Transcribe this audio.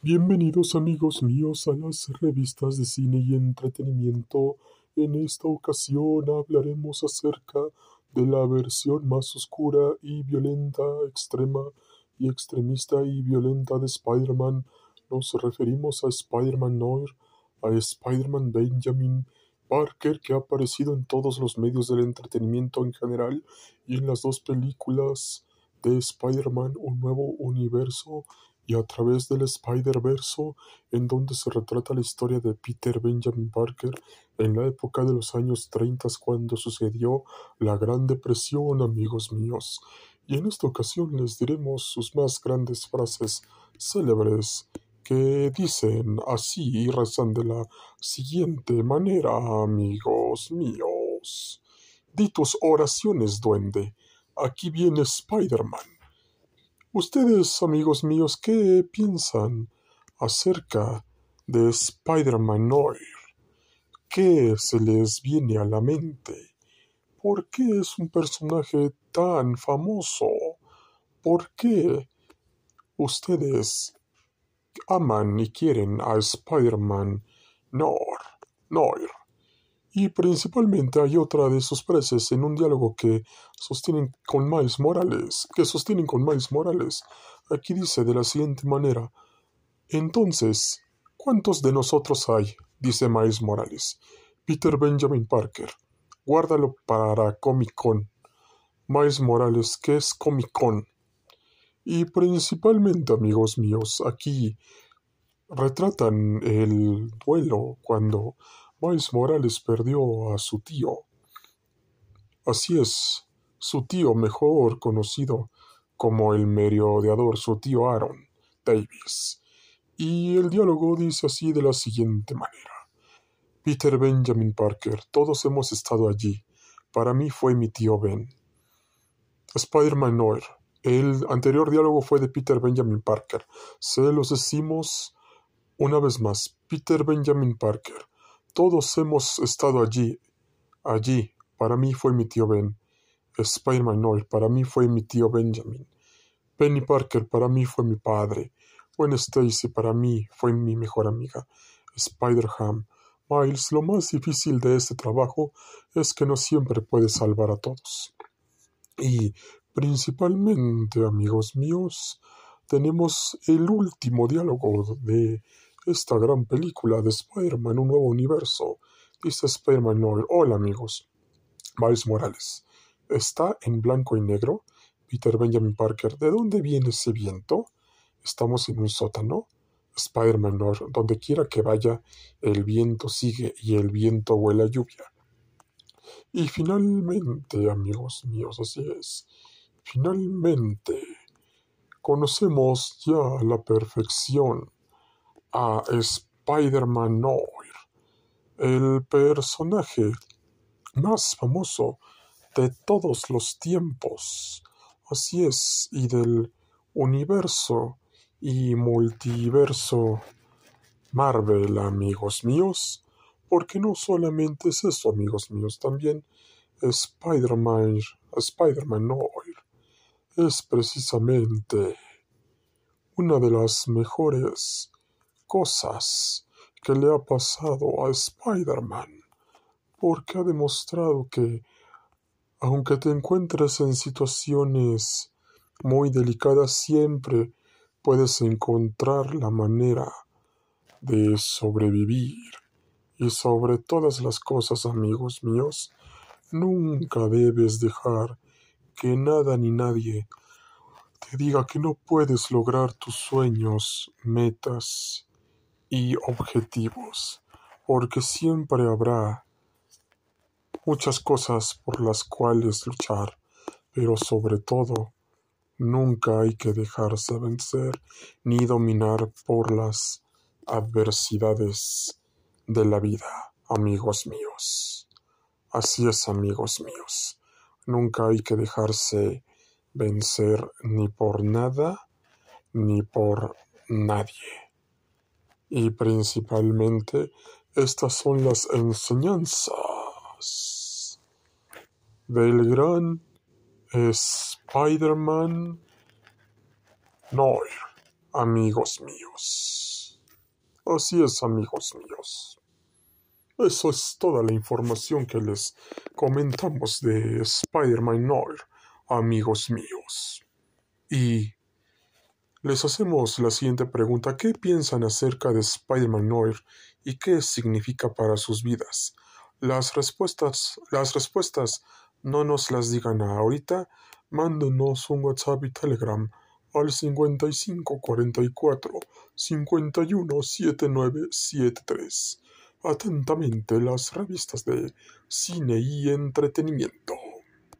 Bienvenidos amigos míos a las revistas de cine y entretenimiento. En esta ocasión hablaremos acerca de la versión más oscura y violenta, extrema y extremista y violenta de Spider-Man. Nos referimos a Spider-Man Noir, a Spider-Man Benjamin Parker que ha aparecido en todos los medios del entretenimiento en general y en las dos películas de Spider-Man Un Nuevo Universo y a través del Spider-Verso, en donde se retrata la historia de Peter Benjamin Parker en la época de los años 30 cuando sucedió la Gran Depresión, amigos míos. Y en esta ocasión les diremos sus más grandes frases célebres que dicen así y rezan de la siguiente manera, amigos míos. Di tus oraciones, duende. Aquí viene Spider-Man. Ustedes, amigos míos, ¿qué piensan acerca de Spider-Man Noir? ¿Qué se les viene a la mente? ¿Por qué es un personaje tan famoso? ¿Por qué ustedes aman y quieren a Spider-Man Noir? Noir? Y principalmente hay otra de sus frases en un diálogo que sostienen con Miles Morales, que sostienen con Miles Morales. Aquí dice de la siguiente manera, entonces, ¿cuántos de nosotros hay? dice Miles Morales. Peter Benjamin Parker. Guárdalo para Comic Con. Miles Morales, ¿qué es Comic Con? Y principalmente, amigos míos, aquí retratan el duelo cuando Miles Morales perdió a su tío. Así es, su tío mejor conocido como el merodeador, su tío Aaron Davis. Y el diálogo dice así de la siguiente manera. Peter Benjamin Parker, todos hemos estado allí. Para mí fue mi tío Ben. Spider-Man Noir. El anterior diálogo fue de Peter Benjamin Parker. Se los decimos una vez más. Peter Benjamin Parker. Todos hemos estado allí. Allí. Para mí fue mi tío Ben. Spider-Man. Para mí fue mi tío Benjamin. Penny Parker. Para mí fue mi padre. Gwen Stacy. Para mí fue mi mejor amiga. Spider-Ham. Miles, lo más difícil de este trabajo es que no siempre puedes salvar a todos. Y principalmente, amigos míos, tenemos el último diálogo de esta gran película de Spider-Man, un nuevo universo. Dice Spider-Man Noir. Hola amigos. Miles Morales. ¿Está en blanco y negro? Peter Benjamin Parker. ¿De dónde viene ese viento? Estamos en un sótano. Spider-Man Noir. Donde quiera que vaya, el viento sigue y el viento huele a lluvia. Y finalmente, amigos míos, así es. Finalmente, conocemos ya a la perfección a Spider-Man Noir, el personaje más famoso de todos los tiempos. Así es, y del universo y multiverso Marvel, amigos míos, porque no solamente es eso, amigos míos, también Spider-Man, Spider-Man Noir es precisamente una de las mejores cosas que le ha pasado a Spider-Man, porque ha demostrado que, aunque te encuentres en situaciones muy delicadas, siempre puedes encontrar la manera de sobrevivir. Y sobre todas las cosas, amigos míos, nunca debes dejar que nada ni nadie te diga que no puedes lograr tus sueños, metas y objetivos, porque siempre habrá muchas cosas por las cuales luchar, pero sobre todo nunca hay que dejarse vencer ni dominar por las adversidades de la vida, amigos míos. Así es, amigos míos. Nunca hay que dejarse vencer ni por nada ni por nadie. Y principalmente estas son las enseñanzas del gran Spider-Man Noir, amigos míos. Así es, amigos míos. Eso es toda la información que les comentamos de Spider-Man Noir, amigos míos. Y les hacemos la siguiente pregunta. ¿Qué piensan acerca de Spider-Man Noir y qué significa para sus vidas? Las respuestas, las respuestas no nos las digan ahorita, mándenos un WhatsApp y Telegram al 55 44 51 7973. Atentamente las revistas de cine y entretenimiento.